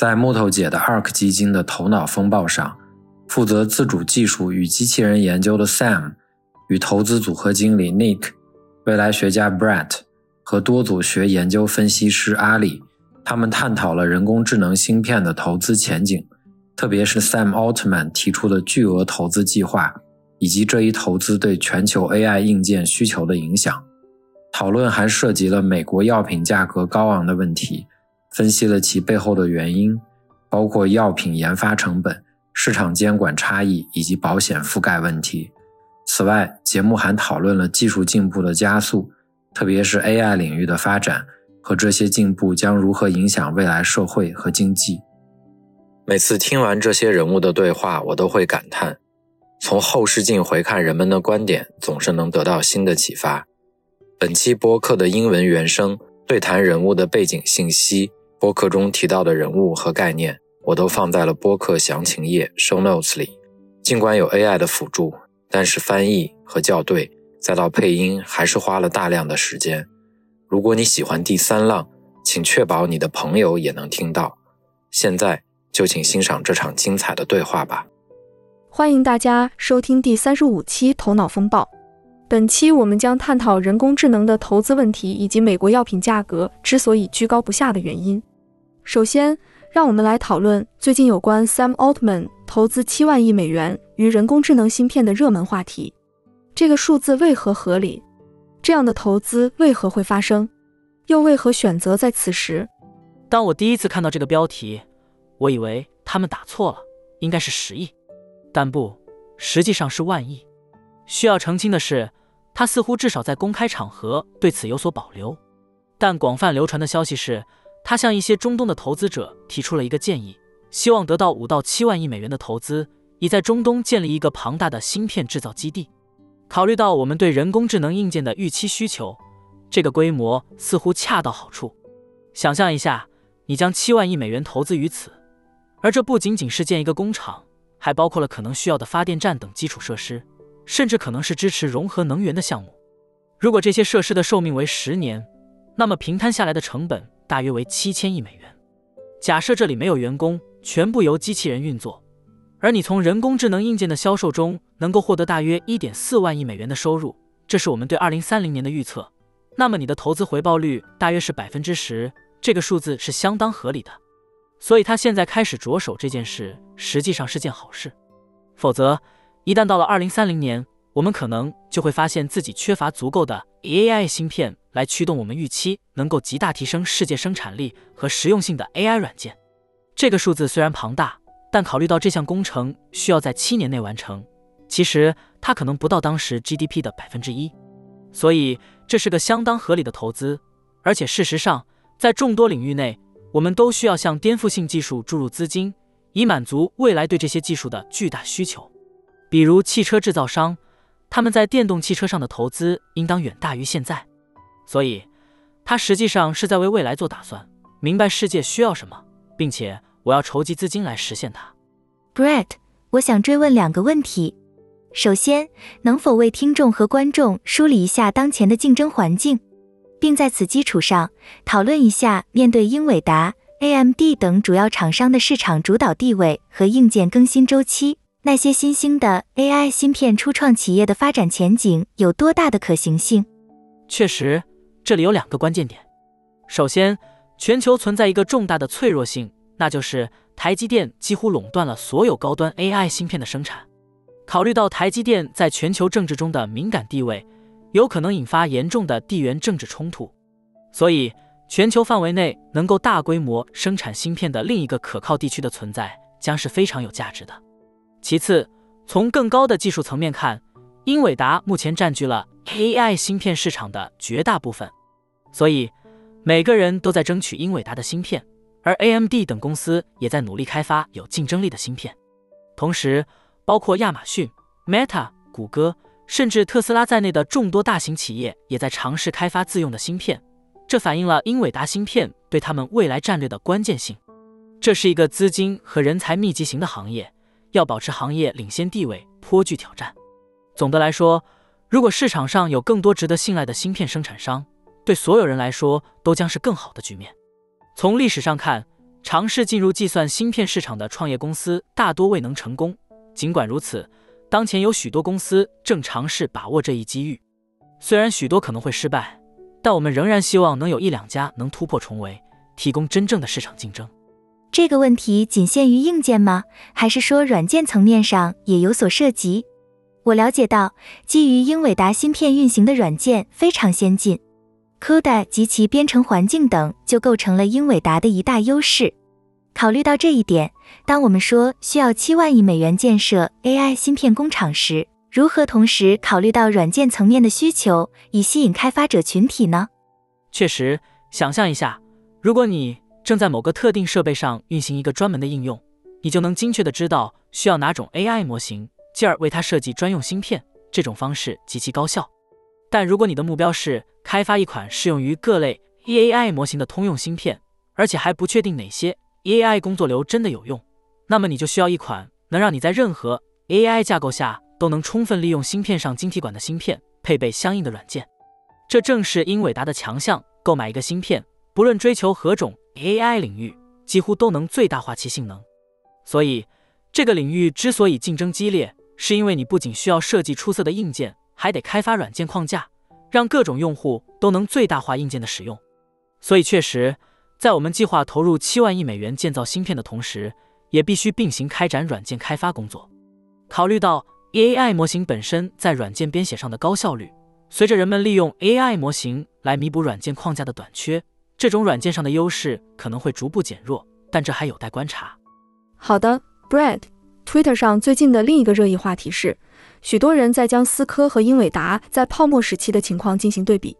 在木头姐的 ARK 基金的头脑风暴上，负责自主技术与机器人研究的 Sam 与投资组合经理 Nick、未来学家 Brett 和多组学研究分析师阿里，他们探讨了人工智能芯片的投资前景，特别是 Sam Altman 提出的巨额投资计划，以及这一投资对全球 AI 硬件需求的影响。讨论还涉及了美国药品价格高昂的问题，分析了其背后的原因，包括药品研发成本、市场监管差异以及保险覆盖问题。此外，节目还讨论了技术进步的加速，特别是 AI 领域的发展和这些进步将如何影响未来社会和经济。每次听完这些人物的对话，我都会感叹：从后视镜回看人们的观点，总是能得到新的启发。本期播客的英文原声对谈人物的背景信息，播客中提到的人物和概念，我都放在了播客详情页 show notes 里。尽管有 AI 的辅助，但是翻译和校对，再到配音，还是花了大量的时间。如果你喜欢第三浪，请确保你的朋友也能听到。现在就请欣赏这场精彩的对话吧。欢迎大家收听第三十五期《头脑风暴》。本期我们将探讨人工智能的投资问题，以及美国药品价格之所以居高不下的原因。首先，让我们来讨论最近有关 Sam Altman 投资七万亿美元于人工智能芯片的热门话题。这个数字为何合理？这样的投资为何会发生？又为何选择在此时？当我第一次看到这个标题，我以为他们打错了，应该是十亿，但不，实际上是万亿。需要澄清的是。他似乎至少在公开场合对此有所保留，但广泛流传的消息是，他向一些中东的投资者提出了一个建议，希望得到五到七万亿美元的投资，以在中东建立一个庞大的芯片制造基地。考虑到我们对人工智能硬件的预期需求，这个规模似乎恰到好处。想象一下，你将七万亿美元投资于此，而这不仅仅是建一个工厂，还包括了可能需要的发电站等基础设施。甚至可能是支持融合能源的项目。如果这些设施的寿命为十年，那么平摊下来的成本大约为七千亿美元。假设这里没有员工，全部由机器人运作，而你从人工智能硬件的销售中能够获得大约一点四万亿美元的收入，这是我们对二零三零年的预测。那么你的投资回报率大约是百分之十，这个数字是相当合理的。所以他现在开始着手这件事，实际上是件好事。否则。一旦到了二零三零年，我们可能就会发现自己缺乏足够的 AI 芯片来驱动我们预期能够极大提升世界生产力和实用性的 AI 软件。这个数字虽然庞大，但考虑到这项工程需要在七年内完成，其实它可能不到当时 GDP 的百分之一，所以这是个相当合理的投资。而且事实上，在众多领域内，我们都需要向颠覆性技术注入资金，以满足未来对这些技术的巨大需求。比如汽车制造商，他们在电动汽车上的投资应当远大于现在，所以，他实际上是在为未来做打算，明白世界需要什么，并且我要筹集资金来实现它。Brett，我想追问两个问题。首先，能否为听众和观众梳理一下当前的竞争环境，并在此基础上讨论一下面对英伟达、AMD 等主要厂商的市场主导地位和硬件更新周期？那些新兴的 AI 芯片初创企业的发展前景有多大的可行性？确实，这里有两个关键点。首先，全球存在一个重大的脆弱性，那就是台积电几乎垄断了所有高端 AI 芯片的生产。考虑到台积电在全球政治中的敏感地位，有可能引发严重的地缘政治冲突，所以全球范围内能够大规模生产芯片的另一个可靠地区的存在，将是非常有价值的。其次，从更高的技术层面看，英伟达目前占据了 AI 芯片市场的绝大部分，所以每个人都在争取英伟达的芯片，而 AMD 等公司也在努力开发有竞争力的芯片。同时，包括亚马逊、Meta、谷歌，甚至特斯拉在内的众多大型企业也在尝试开发自用的芯片。这反映了英伟达芯片对他们未来战略的关键性。这是一个资金和人才密集型的行业，要保持行业领先地位颇具挑战。总的来说，如果市场上有更多值得信赖的芯片生产商，对所有人来说都将是更好的局面。从历史上看，尝试进入计算芯片市场的创业公司大多未能成功。尽管如此，当前有许多公司正尝试把握这一机遇，虽然许多可能会失败。但我们仍然希望能有一两家能突破重围，提供真正的市场竞争。这个问题仅限于硬件吗？还是说软件层面上也有所涉及？我了解到，基于英伟达芯片运行的软件非常先进，CUDA 及其编程环境等就构成了英伟达的一大优势。考虑到这一点，当我们说需要七万亿美元建设 AI 芯片工厂时，如何同时考虑到软件层面的需求，以吸引开发者群体呢？确实，想象一下，如果你正在某个特定设备上运行一个专门的应用，你就能精确的知道需要哪种 AI 模型，进而为它设计专用芯片。这种方式极其高效。但如果你的目标是开发一款适用于各类 AI 模型的通用芯片，而且还不确定哪些 AI 工作流真的有用，那么你就需要一款能让你在任何 AI 架构下。都能充分利用芯片上晶体管的芯片，配备相应的软件，这正是英伟达的强项。购买一个芯片，不论追求何种 AI 领域，几乎都能最大化其性能。所以，这个领域之所以竞争激烈，是因为你不仅需要设计出色的硬件，还得开发软件框架，让各种用户都能最大化硬件的使用。所以，确实，在我们计划投入七万亿美元建造芯片的同时，也必须并行开展软件开发工作。考虑到 AI 模型本身在软件编写上的高效率，随着人们利用 AI 模型来弥补软件框架的短缺，这种软件上的优势可能会逐步减弱，但这还有待观察。好的，Brad，Twitter 上最近的另一个热议话题是，许多人在将思科和英伟达在泡沫时期的情况进行对比。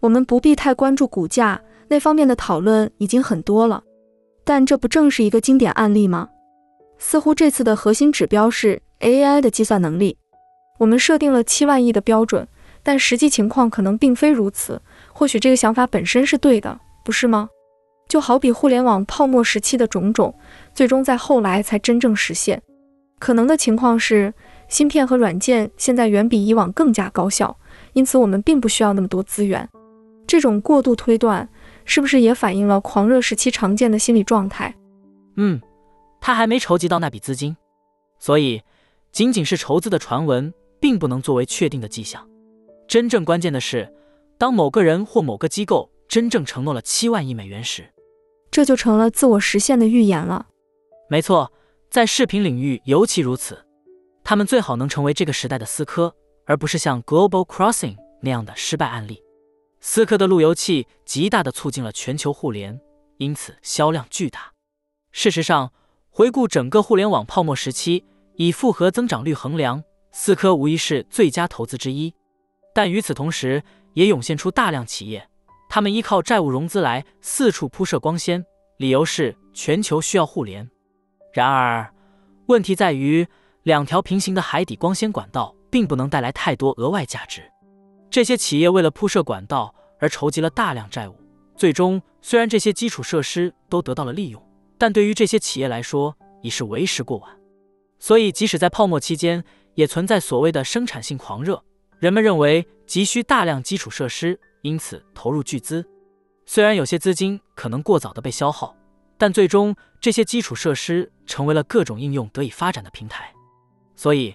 我们不必太关注股价那方面的讨论已经很多了，但这不正是一个经典案例吗？似乎这次的核心指标是。AI 的计算能力，我们设定了七万亿的标准，但实际情况可能并非如此。或许这个想法本身是对的，不是吗？就好比互联网泡沫时期的种种，最终在后来才真正实现。可能的情况是，芯片和软件现在远比以往更加高效，因此我们并不需要那么多资源。这种过度推断，是不是也反映了狂热时期常见的心理状态？嗯，他还没筹集到那笔资金，所以。仅仅是筹资的传闻，并不能作为确定的迹象。真正关键的是，当某个人或某个机构真正承诺了七万亿美元时，这就成了自我实现的预言了。没错，在视频领域尤其如此。他们最好能成为这个时代的思科，而不是像 Global Crossing 那样的失败案例。思科的路由器极大地促进了全球互联，因此销量巨大。事实上，回顾整个互联网泡沫时期。以复合增长率衡量，思科无疑是最佳投资之一。但与此同时，也涌现出大量企业，他们依靠债务融资来四处铺设光纤，理由是全球需要互联。然而，问题在于两条平行的海底光纤管道并不能带来太多额外价值。这些企业为了铺设管道而筹集了大量债务，最终虽然这些基础设施都得到了利用，但对于这些企业来说已是为时过晚。所以，即使在泡沫期间，也存在所谓的生产性狂热。人们认为急需大量基础设施，因此投入巨资。虽然有些资金可能过早的被消耗，但最终这些基础设施成为了各种应用得以发展的平台。所以，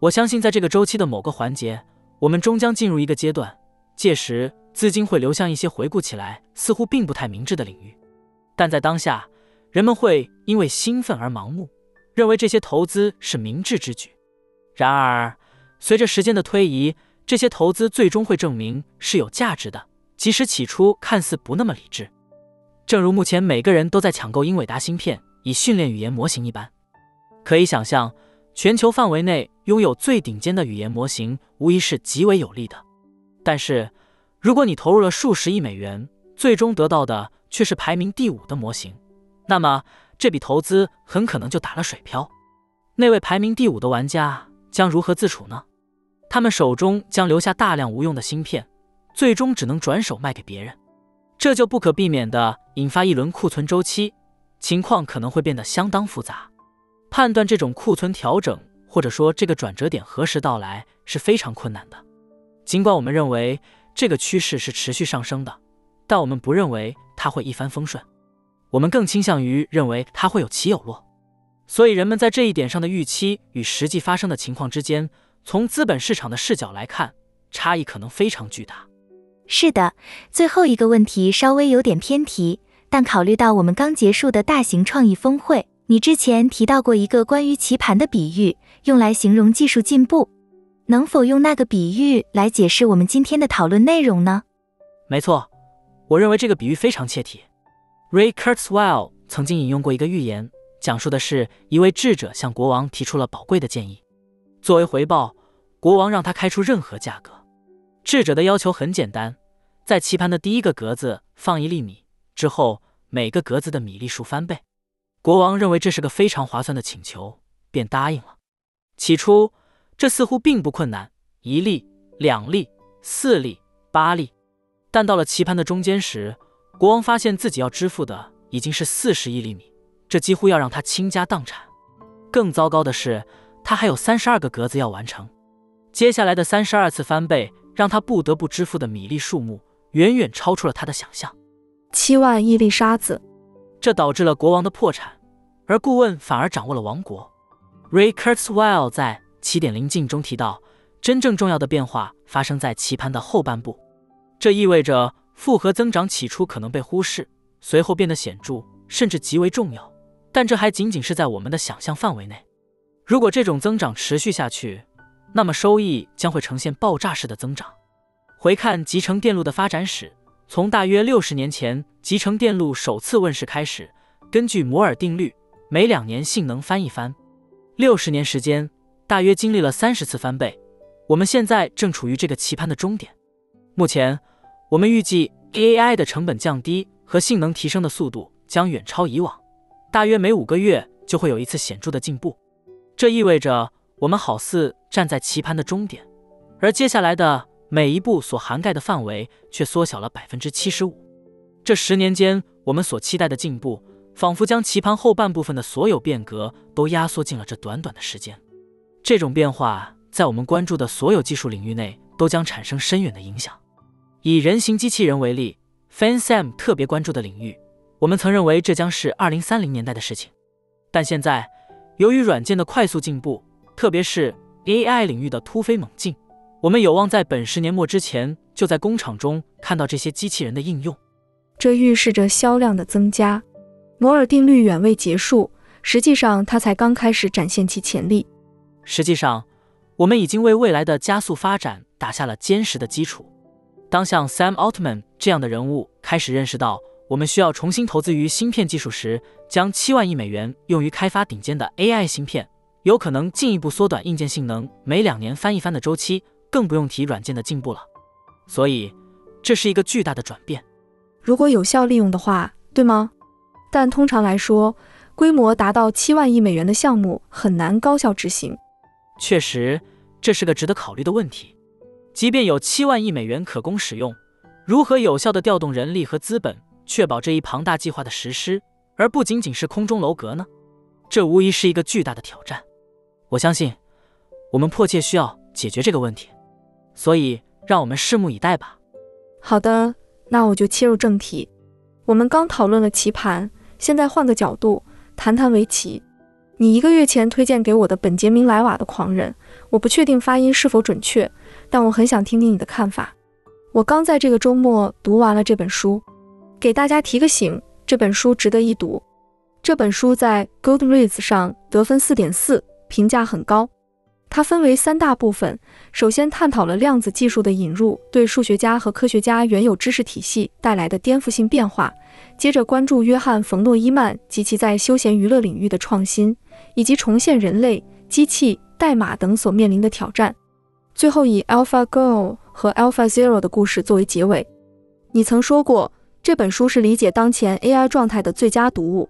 我相信在这个周期的某个环节，我们终将进入一个阶段，届时资金会流向一些回顾起来似乎并不太明智的领域。但在当下，人们会因为兴奋而盲目。认为这些投资是明智之举，然而，随着时间的推移，这些投资最终会证明是有价值的，即使起初看似不那么理智。正如目前每个人都在抢购英伟达芯片以训练语言模型一般，可以想象，全球范围内拥有最顶尖的语言模型无疑是极为有利的。但是，如果你投入了数十亿美元，最终得到的却是排名第五的模型，那么这笔投资很可能就打了水漂。那位排名第五的玩家将如何自处呢？他们手中将留下大量无用的芯片，最终只能转手卖给别人，这就不可避免地引发一轮库存周期，情况可能会变得相当复杂。判断这种库存调整，或者说这个转折点何时到来是非常困难的。尽管我们认为这个趋势是持续上升的，但我们不认为它会一帆风顺。我们更倾向于认为它会有起有落。所以，人们在这一点上的预期与实际发生的情况之间。从资本市场的视角来看，差异可能非常巨大。是的，最后一个问题稍微有点偏题，但考虑到我们刚结束的大型创意峰会，你之前提到过一个关于棋盘的比喻，用来形容技术进步，能否用那个比喻来解释我们今天的讨论内容呢？没错，我认为这个比喻非常切题。Ray Kurzweil 曾经引用过一个寓言，讲述的是一位智者向国王提出了宝贵的建议。作为回报，国王让他开出任何价格。智者的要求很简单，在棋盘的第一个格子放一粒米，之后每个格子的米粒数翻倍。国王认为这是个非常划算的请求，便答应了。起初，这似乎并不困难，一粒、两粒、四粒、八粒。但到了棋盘的中间时，国王发现自己要支付的已经是四十亿粒米，这几乎要让他倾家荡产。更糟糕的是。他还有三十二个格子要完成，接下来的三十二次翻倍让他不得不支付的米粒数目远远超出了他的想象，七万亿粒沙子，这导致了国王的破产，而顾问反而掌握了王国。Ray Kurzweil 在《起点临近》中提到，真正重要的变化发生在棋盘的后半部，这意味着复合增长起初可能被忽视，随后变得显著，甚至极为重要，但这还仅仅是在我们的想象范围内。如果这种增长持续下去，那么收益将会呈现爆炸式的增长。回看集成电路的发展史，从大约六十年前集成电路首次问世开始，根据摩尔定律，每两年性能翻一番。六十年时间，大约经历了三十次翻倍。我们现在正处于这个棋盘的终点。目前，我们预计 AI 的成本降低和性能提升的速度将远超以往，大约每五个月就会有一次显著的进步。这意味着我们好似站在棋盘的终点，而接下来的每一步所涵盖的范围却缩小了百分之七十五。这十年间，我们所期待的进步，仿佛将棋盘后半部分的所有变革都压缩进了这短短的时间。这种变化在我们关注的所有技术领域内都将产生深远的影响。以人形机器人为例，Fan Sam 特别关注的领域，我们曾认为这将是二零三零年代的事情，但现在。由于软件的快速进步，特别是 AI 领域的突飞猛进，我们有望在本十年末之前就在工厂中看到这些机器人的应用。这预示着销量的增加。摩尔定律远未结束，实际上它才刚开始展现其潜力。实际上，我们已经为未来的加速发展打下了坚实的基础。当像 Sam Altman 这样的人物开始认识到。我们需要重新投资于芯片技术时，将七万亿美元用于开发顶尖的 AI 芯片，有可能进一步缩短硬件性能每两年翻一番的周期，更不用提软件的进步了。所以，这是一个巨大的转变。如果有效利用的话，对吗？但通常来说，规模达到七万亿美元的项目很难高效执行。确实，这是个值得考虑的问题。即便有七万亿美元可供使用，如何有效地调动人力和资本？确保这一庞大计划的实施，而不仅仅是空中楼阁呢？这无疑是一个巨大的挑战。我相信，我们迫切需要解决这个问题。所以，让我们拭目以待吧。好的，那我就切入正题。我们刚讨论了棋盘，现在换个角度谈谈围棋。你一个月前推荐给我的本杰明·莱瓦的《狂人》，我不确定发音是否准确，但我很想听听你的看法。我刚在这个周末读完了这本书。给大家提个醒，这本书值得一读。这本书在 Goodreads 上得分四点四，评价很高。它分为三大部分，首先探讨了量子技术的引入对数学家和科学家原有知识体系带来的颠覆性变化，接着关注约翰·冯诺依曼及其在休闲娱乐领域的创新，以及重现人类、机器、代码等所面临的挑战，最后以 AlphaGo 和 AlphaZero 的故事作为结尾。你曾说过。这本书是理解当前 AI 状态的最佳读物。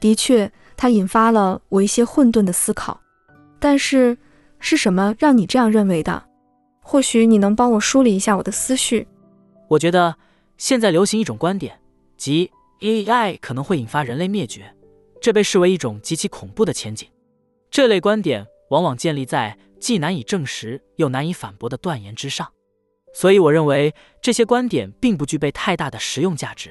的确，它引发了我一些混沌的思考。但是，是什么让你这样认为的？或许你能帮我梳理一下我的思绪。我觉得现在流行一种观点，即 AI 可能会引发人类灭绝，这被视为一种极其恐怖的前景。这类观点往往建立在既难以证实又难以反驳的断言之上，所以我认为这些观点并不具备太大的实用价值。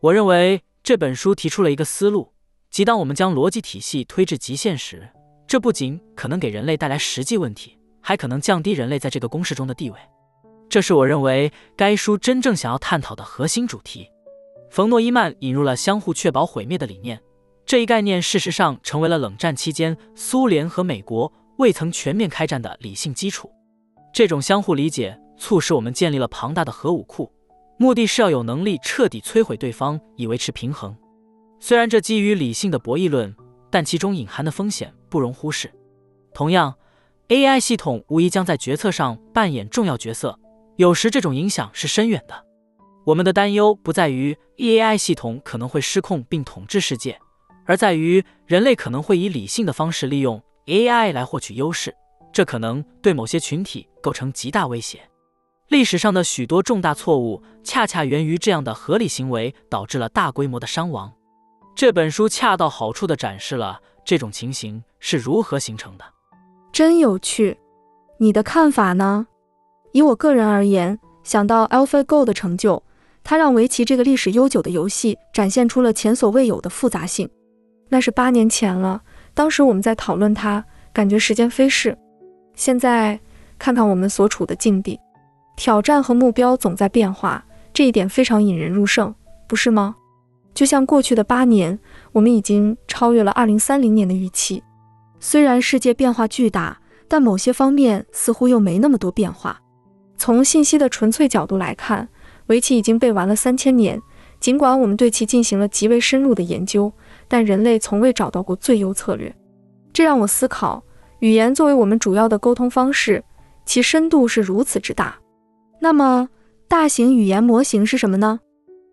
我认为这本书提出了一个思路，即当我们将逻辑体系推至极限时，这不仅可能给人类带来实际问题。还可能降低人类在这个公式中的地位，这是我认为该书真正想要探讨的核心主题。冯诺依曼引入了相互确保毁灭的理念，这一概念事实上成为了冷战期间苏联和美国未曾全面开战的理性基础。这种相互理解促使我们建立了庞大的核武库，目的是要有能力彻底摧毁对方以维持平衡。虽然这基于理性的博弈论，但其中隐含的风险不容忽视。同样。AI 系统无疑将在决策上扮演重要角色，有时这种影响是深远的。我们的担忧不在于 AI 系统可能会失控并统治世界，而在于人类可能会以理性的方式利用 AI 来获取优势，这可能对某些群体构成极大威胁。历史上的许多重大错误恰恰源于这样的合理行为导致了大规模的伤亡。这本书恰到好处地展示了这种情形是如何形成的。真有趣，你的看法呢？以我个人而言，想到 AlphaGo 的成就，它让围棋这个历史悠久的游戏展现出了前所未有的复杂性。那是八年前了，当时我们在讨论它，感觉时间飞逝。现在看看我们所处的境地，挑战和目标总在变化，这一点非常引人入胜，不是吗？就像过去的八年，我们已经超越了2030年的预期。虽然世界变化巨大，但某些方面似乎又没那么多变化。从信息的纯粹角度来看，围棋已经被玩了三千年。尽管我们对其进行了极为深入的研究，但人类从未找到过最优策略。这让我思考：语言作为我们主要的沟通方式，其深度是如此之大。那么，大型语言模型是什么呢？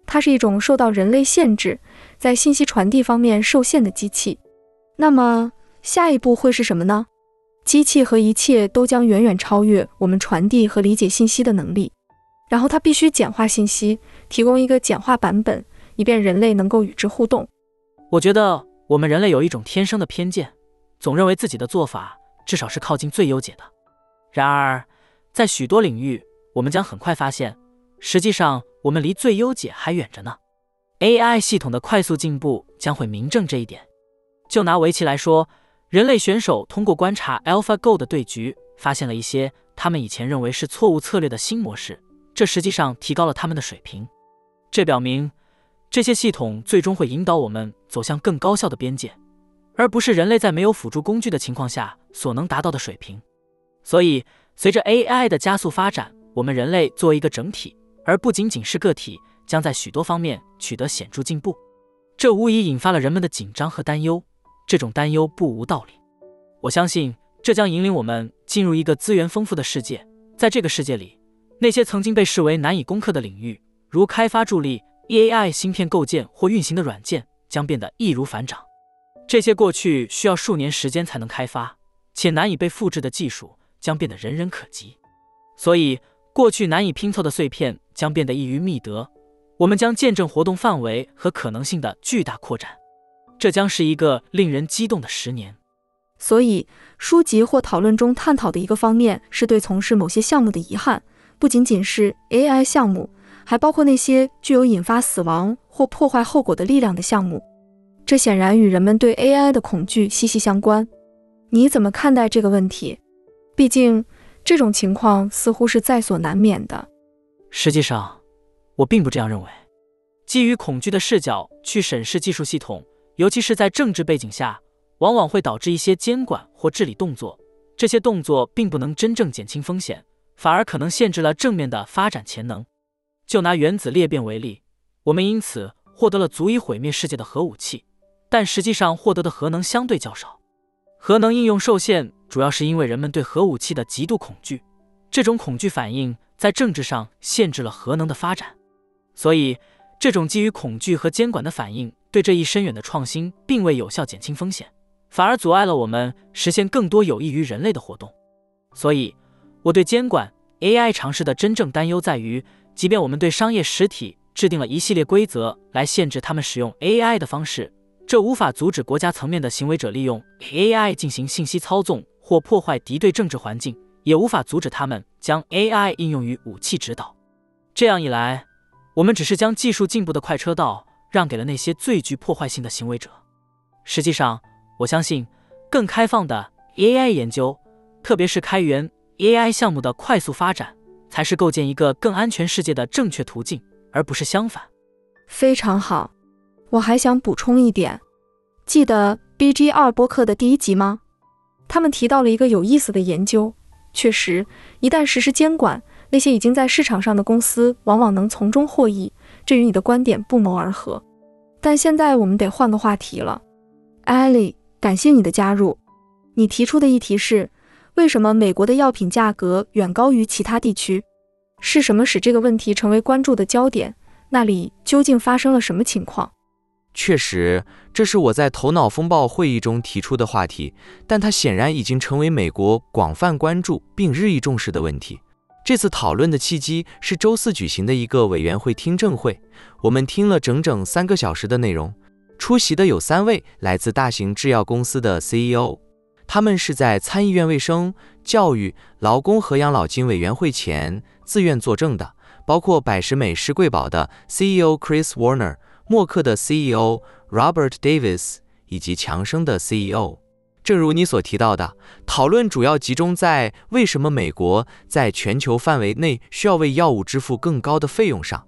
它是一种受到人类限制，在信息传递方面受限的机器。那么，下一步会是什么呢？机器和一切都将远远超越我们传递和理解信息的能力，然后它必须简化信息，提供一个简化版本，以便人类能够与之互动。我觉得我们人类有一种天生的偏见，总认为自己的做法至少是靠近最优解的。然而，在许多领域，我们将很快发现，实际上我们离最优解还远着呢。AI 系统的快速进步将会明证这一点。就拿围棋来说。人类选手通过观察 AlphaGo 的对局，发现了一些他们以前认为是错误策略的新模式，这实际上提高了他们的水平。这表明，这些系统最终会引导我们走向更高效的边界，而不是人类在没有辅助工具的情况下所能达到的水平。所以，随着 AI 的加速发展，我们人类作为一个整体，而不仅仅是个体，将在许多方面取得显著进步。这无疑引发了人们的紧张和担忧。这种担忧不无道理，我相信这将引领我们进入一个资源丰富的世界。在这个世界里，那些曾经被视为难以攻克的领域，如开发助力、AI 芯片构建或运行的软件，将变得易如反掌。这些过去需要数年时间才能开发且难以被复制的技术，将变得人人可及。所以，过去难以拼凑的碎片将变得易于觅得。我们将见证活动范围和可能性的巨大扩展。这将是一个令人激动的十年。所以，书籍或讨论中探讨的一个方面是对从事某些项目的遗憾，不仅仅是 AI 项目，还包括那些具有引发死亡或破坏后果的力量的项目。这显然与人们对 AI 的恐惧息息相关。你怎么看待这个问题？毕竟，这种情况似乎是在所难免的。实际上，我并不这样认为。基于恐惧的视角去审视技术系统。尤其是在政治背景下，往往会导致一些监管或治理动作。这些动作并不能真正减轻风险，反而可能限制了正面的发展潜能。就拿原子裂变为例，我们因此获得了足以毁灭世界的核武器，但实际上获得的核能相对较少。核能应用受限，主要是因为人们对核武器的极度恐惧。这种恐惧反应在政治上限制了核能的发展。所以，这种基于恐惧和监管的反应。对这一深远的创新并未有效减轻风险，反而阻碍了我们实现更多有益于人类的活动。所以，我对监管 AI 尝试的真正担忧在于，即便我们对商业实体制定了一系列规则来限制他们使用 AI 的方式，这无法阻止国家层面的行为者利用 AI 进行信息操纵或破坏敌对政治环境，也无法阻止他们将 AI 应用于武器指导。这样一来，我们只是将技术进步的快车道让给了那些最具破坏性的行为者。实际上，我相信更开放的 AI 研究。特别是开源 AI 项目的快速发展，才是构建一个更安全世界的正确途径，而不是相反。非常好，我还想补充一点，记得 BG 二播客的第一集吗？他们提到了一个有意思的研究。确实，一旦实施监管，那些已经在市场上的公司往往能从中获益，这与你的观点不谋而合。但现在我们得换个话题了。艾莉，感谢你的加入。你提出的议题是。为什么美国的药品价格远高于其他地区？是什么使这个问题成为关注的焦点？那里究竟发生了什么情况？确实，这是我在头脑风暴会议中提出的话题，但它显然已经成为美国广泛关注并日益重视的问题。这次讨论的契机是周四举行的一个委员会听证会，我们听了整整三个小时的内容，出席的有三位来自大型制药公司的 CEO。他们是在参议院卫生、教育、劳工和养老金委员会前自愿作证的，包括百时美施贵宝的 CEO Chris Warner、默克的 CEO Robert Davis 以及强生的 CEO。正如你所提到的，讨论主要集中在为什么美国在全球范围内需要为药物支付更高的费用上。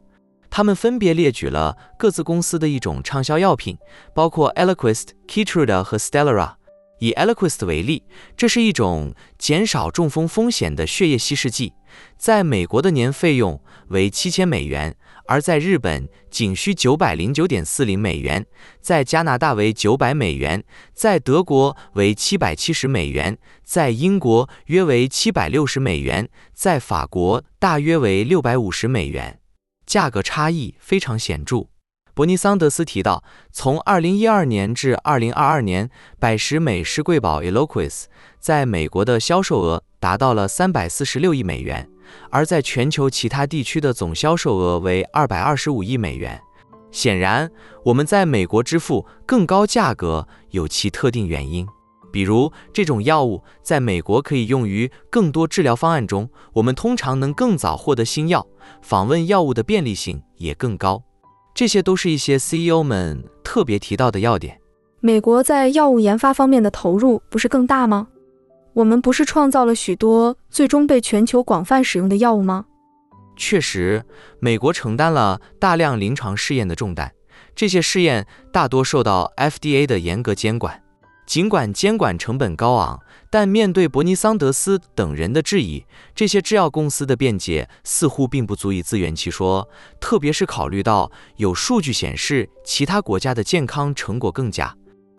他们分别列举了各自公司的一种畅销药品，包括 Eliquis、Keytruda 和 Stelara。以 Eliquis 为例，这是一种减少中风风险的血液稀释剂，在美国的年费用为七千美元，而在日本仅需九百零九点四零美元，在加拿大为九百美元，在德国为七百七十美元，在英国约为七百六十美元，在法国大约为六百五十美元，价格差异非常显著。伯尼桑德斯提到，从2012年至2022年，百时美施贵宝 Eloquis 在美国的销售额达到了346亿美元，而在全球其他地区的总销售额为225亿美元。显然，我们在美国支付更高价格有其特定原因，比如这种药物在美国可以用于更多治疗方案中，我们通常能更早获得新药，访问药物的便利性也更高。这些都是一些 CEO 们特别提到的要点。美国在药物研发方面的投入不是更大吗？我们不是创造了许多最终被全球广泛使用的药物吗？确实，美国承担了大量临床试验的重担，这些试验大多受到 FDA 的严格监管。尽管监管成本高昂，但面对伯尼桑德斯等人的质疑，这些制药公司的辩解似乎并不足以自圆其说。特别是考虑到有数据显示其他国家的健康成果更佳。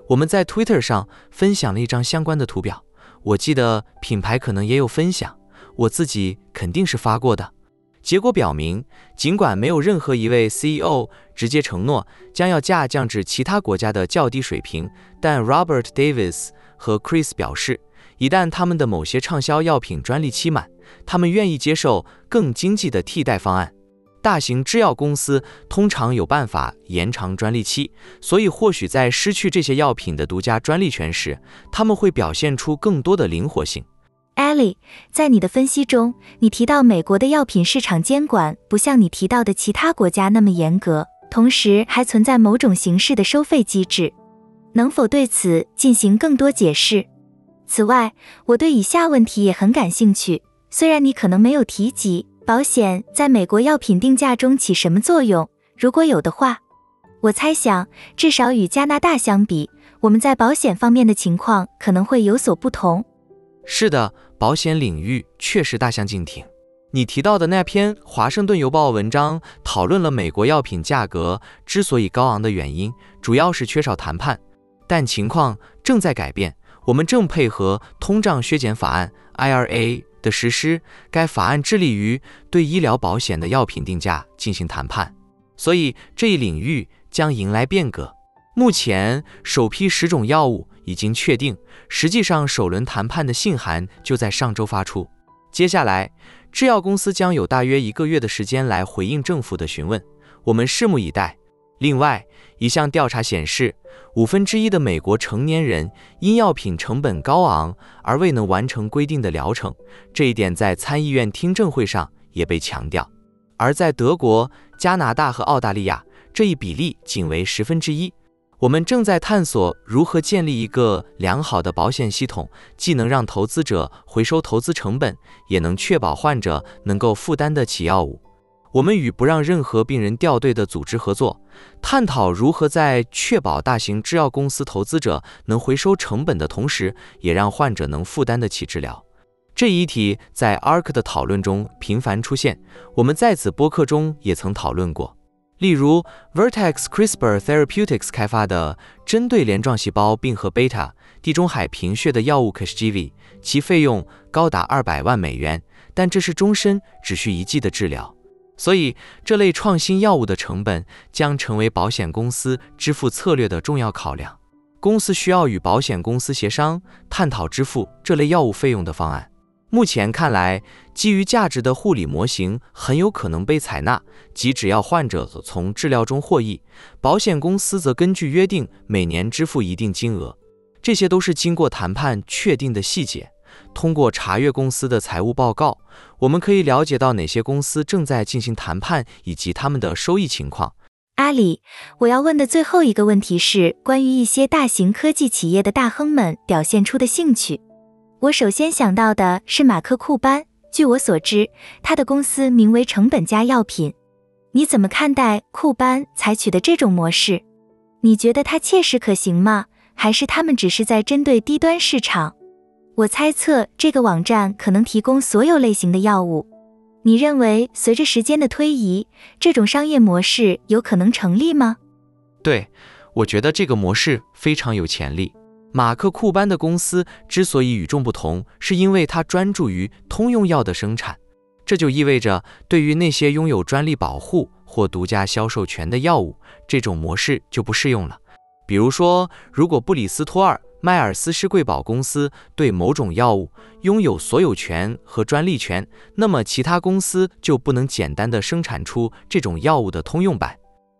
我们在 Twitter 上分享了一张相关的图表，我记得品牌可能也有分享，我自己肯定是发过的。结果表明，尽管没有任何一位 CEO 直接承诺将要价降至其他国家的较低水平，但 Robert Davis 和 Chris 表示，一旦他们的某些畅销药品专利期满，他们愿意接受更经济的替代方案。大型制药公司通常有办法延长专利期，所以或许在失去这些药品的独家专利权时，他们会表现出更多的灵活性。Ellie，在你的分析中，你提到美国的药品市场监管不像你提到的其他国家那么严格，同时还存在某种形式的收费机制，能否对此进行更多解释？此外，我对以下问题也很感兴趣，虽然你可能没有提及保险在美国药品定价中起什么作用，如果有的话，我猜想至少与加拿大相比，我们在保险方面的情况可能会有所不同。是的。保险领域确实大相径庭。你提到的那篇《华盛顿邮报》文章讨论了美国药品价格之所以高昂的原因，主要是缺少谈判。但情况正在改变，我们正配合通胀削减法案 （IRA） 的实施。该法案致力于对医疗保险的药品定价进行谈判，所以这一领域将迎来变革。目前首批十种药物已经确定，实际上首轮谈判的信函就在上周发出。接下来，制药公司将有大约一个月的时间来回应政府的询问，我们拭目以待。另外，一项调查显示，五分之一的美国成年人因药品成本高昂而未能完成规定的疗程，这一点在参议院听证会上也被强调。而在德国、加拿大和澳大利亚，这一比例仅为十分之一。我们正在探索如何建立一个良好的保险系统，既能让投资者回收投资成本，也能确保患者能够负担得起药物。我们与不让任何病人掉队的组织合作，探讨如何在确保大型制药公司投资者能回收成本的同时，也让患者能负担得起治疗。这一议题在 ARK 的讨论中频繁出现，我们在此播客中也曾讨论过。例如，Vertex CRISPR Therapeutics 开发的针对镰状细胞并和贝塔地中海贫血的药物 Casgevy，其费用高达二百万美元，但这是终身只需一剂的治疗。所以，这类创新药物的成本将成为保险公司支付策略的重要考量。公司需要与保险公司协商，探讨支付这类药物费用的方案。目前看来，基于价值的护理模型很有可能被采纳，即只要患者从治疗中获益，保险公司则根据约定每年支付一定金额。这些都是经过谈判确定的细节。通过查阅公司的财务报告，我们可以了解到哪些公司正在进行谈判以及他们的收益情况。阿里，我要问的最后一个问题是关于一些大型科技企业的大亨们表现出的兴趣。我首先想到的是马克·库班。据我所知，他的公司名为成本加药品。你怎么看待库班采取的这种模式？你觉得它切实可行吗？还是他们只是在针对低端市场？我猜测这个网站可能提供所有类型的药物。你认为随着时间的推移，这种商业模式有可能成立吗？对，我觉得这个模式非常有潜力。马克库班的公司之所以与众不同，是因为它专注于通用药的生产。这就意味着，对于那些拥有专利保护或独家销售权的药物，这种模式就不适用了。比如说，如果布里斯托尔迈尔斯施贵宝公司对某种药物拥有所有权和专利权，那么其他公司就不能简单的生产出这种药物的通用版。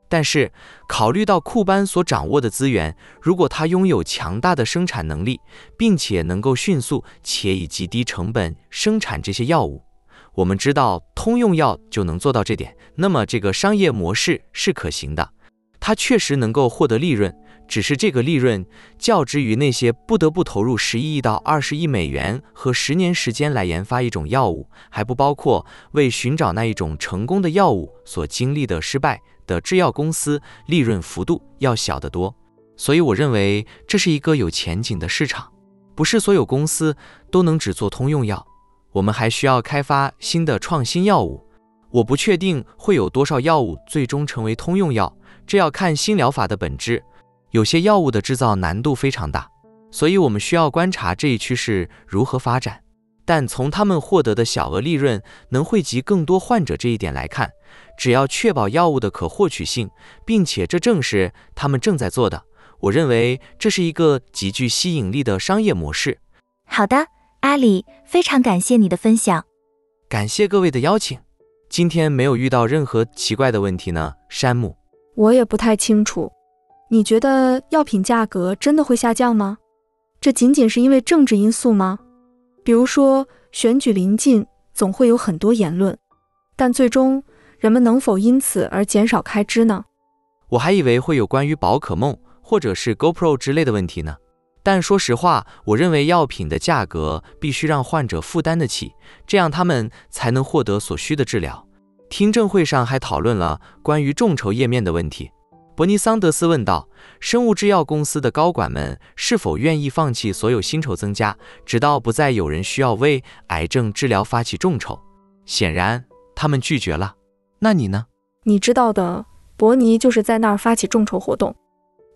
但是，考虑到库班所掌握的资源，如果他拥有强大的生产能力，并且能够迅速且以极低成本生产这些药物，我们知道通用药就能做到这点，那么这个商业模式是可行的。它确实能够获得利润，只是这个利润较之于那些不得不投入十一亿到二十亿美元和十年时间来研发一种药物，还不包括为寻找那一种成功的药物所经历的失败。的制药公司利润幅度要小得多，所以我认为这是一个有前景的市场。不是所有公司都能只做通用药，我们还需要开发新的创新药物。我不确定会有多少药物最终成为通用药，这要看新疗法的本质。有些药物的制造难度非常大，所以我们需要观察这一趋势如何发展。但从他们获得的小额利润能惠及更多患者这一点来看，只要确保药物的可获取性，并且这正是他们正在做的，我认为这是一个极具吸引力的商业模式。好的，阿里，非常感谢你的分享，感谢各位的邀请。今天没有遇到任何奇怪的问题呢，山姆。我也不太清楚，你觉得药品价格真的会下降吗？这仅仅是因为政治因素吗？比如说，选举临近，总会有很多言论，但最终人们能否因此而减少开支呢？我还以为会有关于宝可梦或者是 GoPro 之类的问题呢。但说实话，我认为药品的价格必须让患者负担得起，这样他们才能获得所需的治疗。听证会上还讨论了关于众筹页面的问题。伯尼桑德斯问道：“生物制药公司的高管们是否愿意放弃所有薪酬增加，直到不再有人需要为癌症治疗发起众筹？”显然，他们拒绝了。那你呢？你知道的，伯尼就是在那儿发起众筹活动。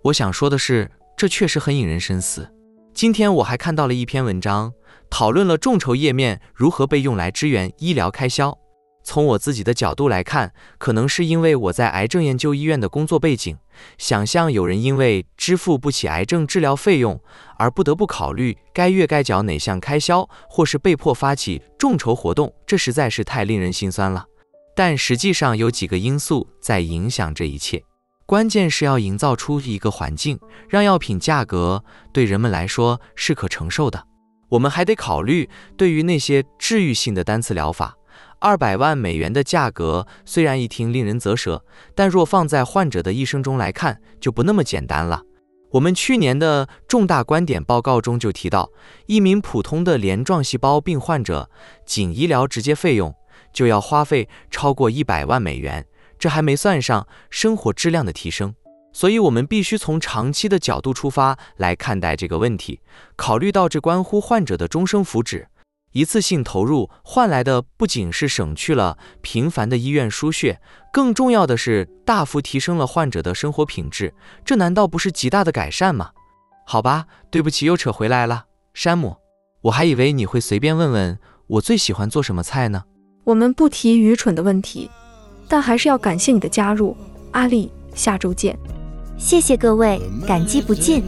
我想说的是，这确实很引人深思。今天我还看到了一篇文章，讨论了众筹页面如何被用来支援医疗开销。从我自己的角度来看，可能是因为我在癌症研究医院的工作背景，想象有人因为支付不起癌症治疗费用而不得不考虑该月该缴哪项开销，或是被迫发起众筹活动，这实在是太令人心酸了。但实际上有几个因素在影响这一切，关键是要营造出一个环境，让药品价格对人们来说是可承受的。我们还得考虑，对于那些治愈性的单次疗法。二百万美元的价格虽然一听令人啧舌，但若放在患者的一生中来看，就不那么简单了。我们去年的重大观点报告中就提到，一名普通的镰状细胞病患者，仅医疗直接费用就要花费超过一百万美元，这还没算上生活质量的提升。所以，我们必须从长期的角度出发来看待这个问题，考虑到这关乎患者的终生福祉。一次性投入换来的不仅是省去了频繁的医院输血，更重要的是大幅提升了患者的生活品质。这难道不是极大的改善吗？好吧，对不起，又扯回来了，山姆。我还以为你会随便问问我最喜欢做什么菜呢。我们不提愚蠢的问题，但还是要感谢你的加入，阿丽。下周见。谢谢各位，感激不尽。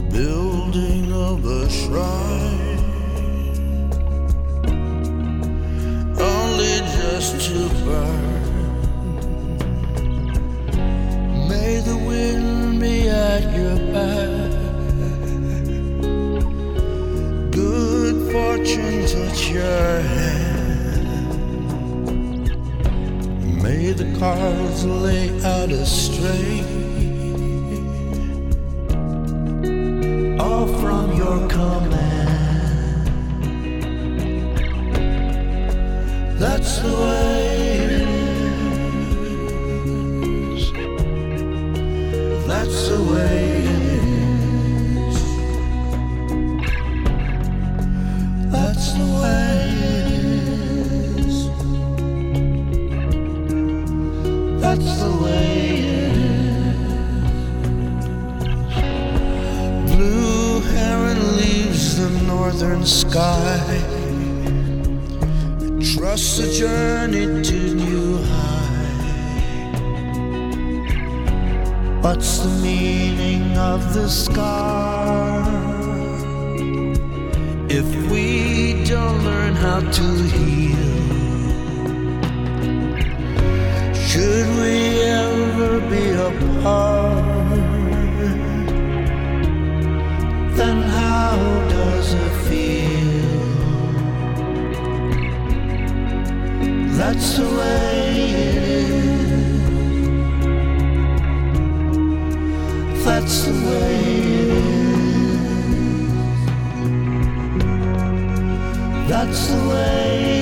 Building of a shrine. Only just to burn. May the wind be at your back. Good fortune touch your hand. May the cards lay out a Come. If we don't learn how to heal, should we ever be apart? Then how does it feel? That's the way it is. That's the way that's the way.